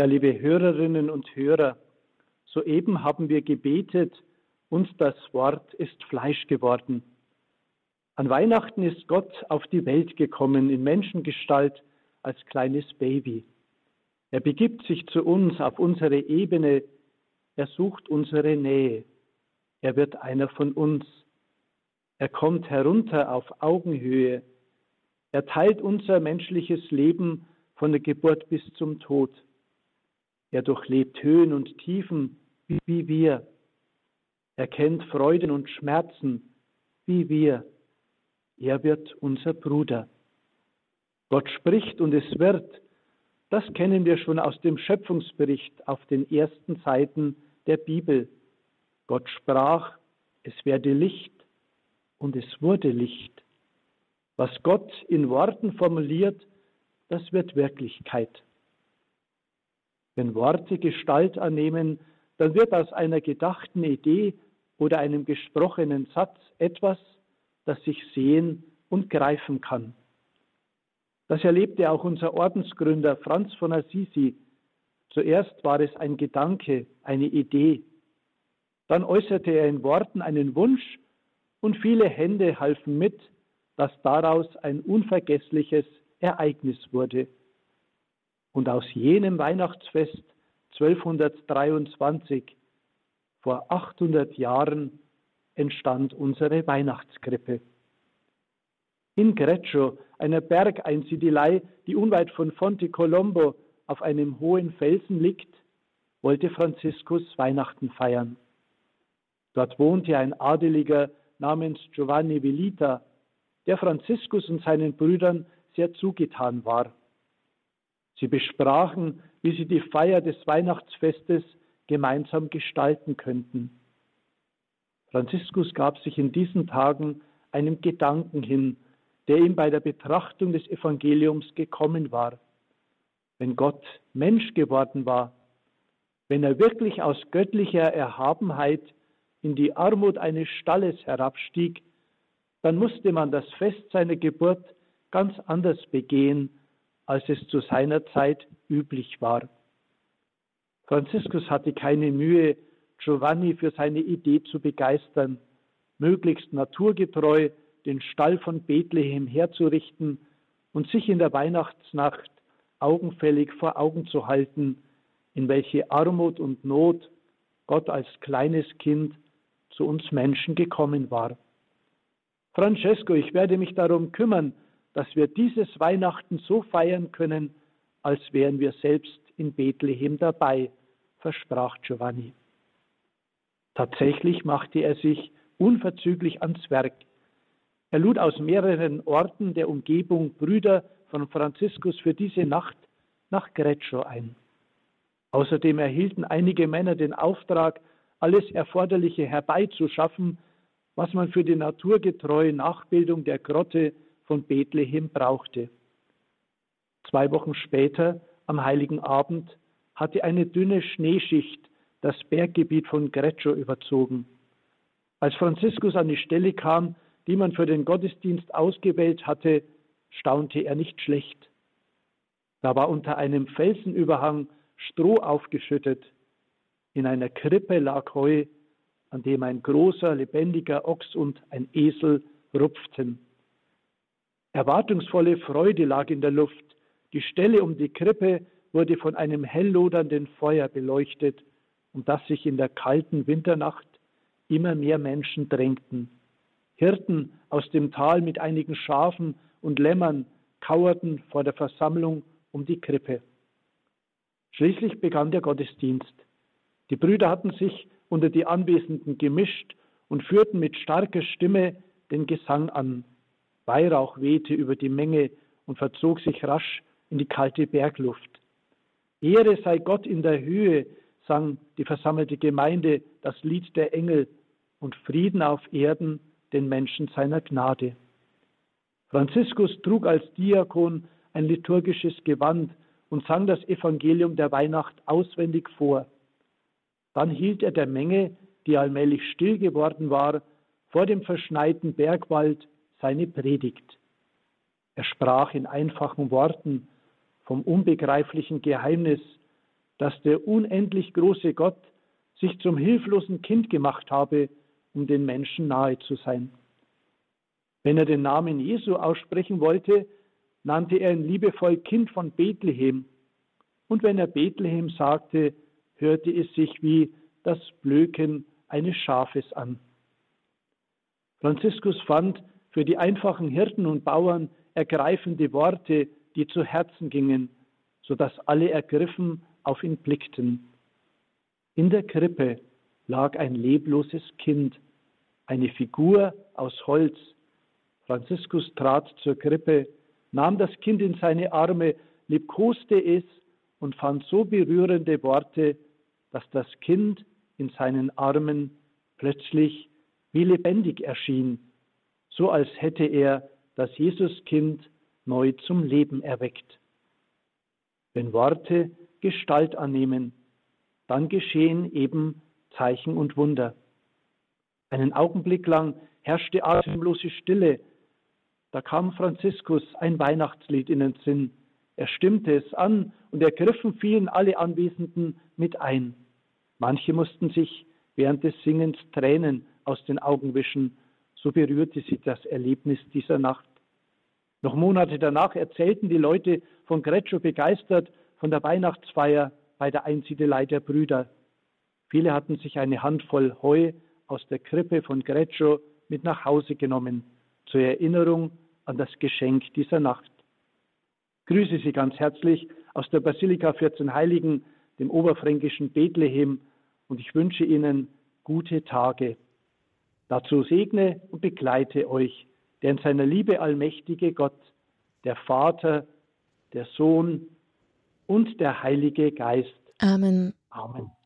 Ja, liebe Hörerinnen und Hörer, soeben haben wir gebetet, uns das Wort ist Fleisch geworden. An Weihnachten ist Gott auf die Welt gekommen in Menschengestalt als kleines Baby. Er begibt sich zu uns auf unsere Ebene, er sucht unsere Nähe. Er wird einer von uns. Er kommt herunter auf Augenhöhe. Er teilt unser menschliches Leben von der Geburt bis zum Tod. Er durchlebt Höhen und Tiefen wie wir. Er kennt Freuden und Schmerzen wie wir. Er wird unser Bruder. Gott spricht und es wird. Das kennen wir schon aus dem Schöpfungsbericht auf den ersten Seiten der Bibel. Gott sprach, es werde Licht und es wurde Licht. Was Gott in Worten formuliert, das wird Wirklichkeit. Wenn Worte Gestalt annehmen, dann wird aus einer gedachten Idee oder einem gesprochenen Satz etwas, das sich sehen und greifen kann. Das erlebte auch unser Ordensgründer Franz von Assisi. Zuerst war es ein Gedanke, eine Idee. Dann äußerte er in Worten einen Wunsch und viele Hände halfen mit, dass daraus ein unvergessliches Ereignis wurde. Und aus jenem Weihnachtsfest 1223, vor 800 Jahren, entstand unsere Weihnachtskrippe. In Greccio, einer Bergeinsiedelei, die unweit von Fonte Colombo auf einem hohen Felsen liegt, wollte Franziskus Weihnachten feiern. Dort wohnte ein Adeliger namens Giovanni Velita, der Franziskus und seinen Brüdern sehr zugetan war. Sie besprachen, wie sie die Feier des Weihnachtsfestes gemeinsam gestalten könnten. Franziskus gab sich in diesen Tagen einem Gedanken hin, der ihm bei der Betrachtung des Evangeliums gekommen war. Wenn Gott Mensch geworden war, wenn er wirklich aus göttlicher Erhabenheit in die Armut eines Stalles herabstieg, dann musste man das Fest seiner Geburt ganz anders begehen, als es zu seiner Zeit üblich war. Franziskus hatte keine Mühe, Giovanni für seine Idee zu begeistern, möglichst naturgetreu den Stall von Bethlehem herzurichten und sich in der Weihnachtsnacht augenfällig vor Augen zu halten, in welche Armut und Not Gott als kleines Kind zu uns Menschen gekommen war. Francesco, ich werde mich darum kümmern, dass wir dieses Weihnachten so feiern können, als wären wir selbst in Bethlehem dabei, versprach Giovanni. Tatsächlich machte er sich unverzüglich ans Werk. Er lud aus mehreren Orten der Umgebung Brüder von Franziskus für diese Nacht nach Greccio ein. Außerdem erhielten einige Männer den Auftrag, alles Erforderliche herbeizuschaffen, was man für die naturgetreue Nachbildung der Grotte von Bethlehem brauchte. Zwei Wochen später, am heiligen Abend, hatte eine dünne Schneeschicht das Berggebiet von Greccio überzogen. Als Franziskus an die Stelle kam, die man für den Gottesdienst ausgewählt hatte, staunte er nicht schlecht. Da war unter einem Felsenüberhang Stroh aufgeschüttet. In einer Krippe lag Heu, an dem ein großer, lebendiger Ochs und ein Esel rupften. Erwartungsvolle Freude lag in der Luft. Die Stelle um die Krippe wurde von einem helllodernden Feuer beleuchtet, um das sich in der kalten Winternacht immer mehr Menschen drängten. Hirten aus dem Tal mit einigen Schafen und Lämmern kauerten vor der Versammlung um die Krippe. Schließlich begann der Gottesdienst. Die Brüder hatten sich unter die Anwesenden gemischt und führten mit starker Stimme den Gesang an. Weihrauch wehte über die Menge und verzog sich rasch in die kalte Bergluft. Ehre sei Gott in der Höhe, sang die versammelte Gemeinde das Lied der Engel und Frieden auf Erden den Menschen seiner Gnade. Franziskus trug als Diakon ein liturgisches Gewand und sang das Evangelium der Weihnacht auswendig vor. Dann hielt er der Menge, die allmählich still geworden war, vor dem verschneiten Bergwald seine Predigt. Er sprach in einfachen Worten vom unbegreiflichen Geheimnis, dass der unendlich große Gott sich zum hilflosen Kind gemacht habe, um den Menschen nahe zu sein. Wenn er den Namen Jesu aussprechen wollte, nannte er ihn liebevoll Kind von Bethlehem. Und wenn er Bethlehem sagte, hörte es sich wie das Blöken eines Schafes an. Franziskus fand für die einfachen Hirten und Bauern ergreifende Worte, die zu Herzen gingen, sodass alle ergriffen auf ihn blickten. In der Krippe lag ein lebloses Kind, eine Figur aus Holz. Franziskus trat zur Krippe, nahm das Kind in seine Arme, liebkoste es und fand so berührende Worte, dass das Kind in seinen Armen plötzlich wie lebendig erschien, so als hätte er das Jesuskind neu zum Leben erweckt. Wenn Worte Gestalt annehmen, dann geschehen eben Zeichen und Wunder. Einen Augenblick lang herrschte atemlose Stille. Da kam Franziskus ein Weihnachtslied in den Sinn. Er stimmte es an und ergriffen fielen alle Anwesenden mit ein. Manche mussten sich während des Singens Tränen aus den Augen wischen, so berührte sie das Erlebnis dieser Nacht. Noch Monate danach erzählten die Leute von Greccio begeistert von der Weihnachtsfeier bei der Einsiedelei der Brüder. Viele hatten sich eine Handvoll Heu aus der Krippe von Greccio mit nach Hause genommen, zur Erinnerung an das Geschenk dieser Nacht. Grüße Sie ganz herzlich aus der Basilika 14 Heiligen, dem oberfränkischen Bethlehem, und ich wünsche Ihnen gute Tage. Dazu segne und begleite euch der in seiner Liebe allmächtige Gott, der Vater, der Sohn und der Heilige Geist. Amen. Amen.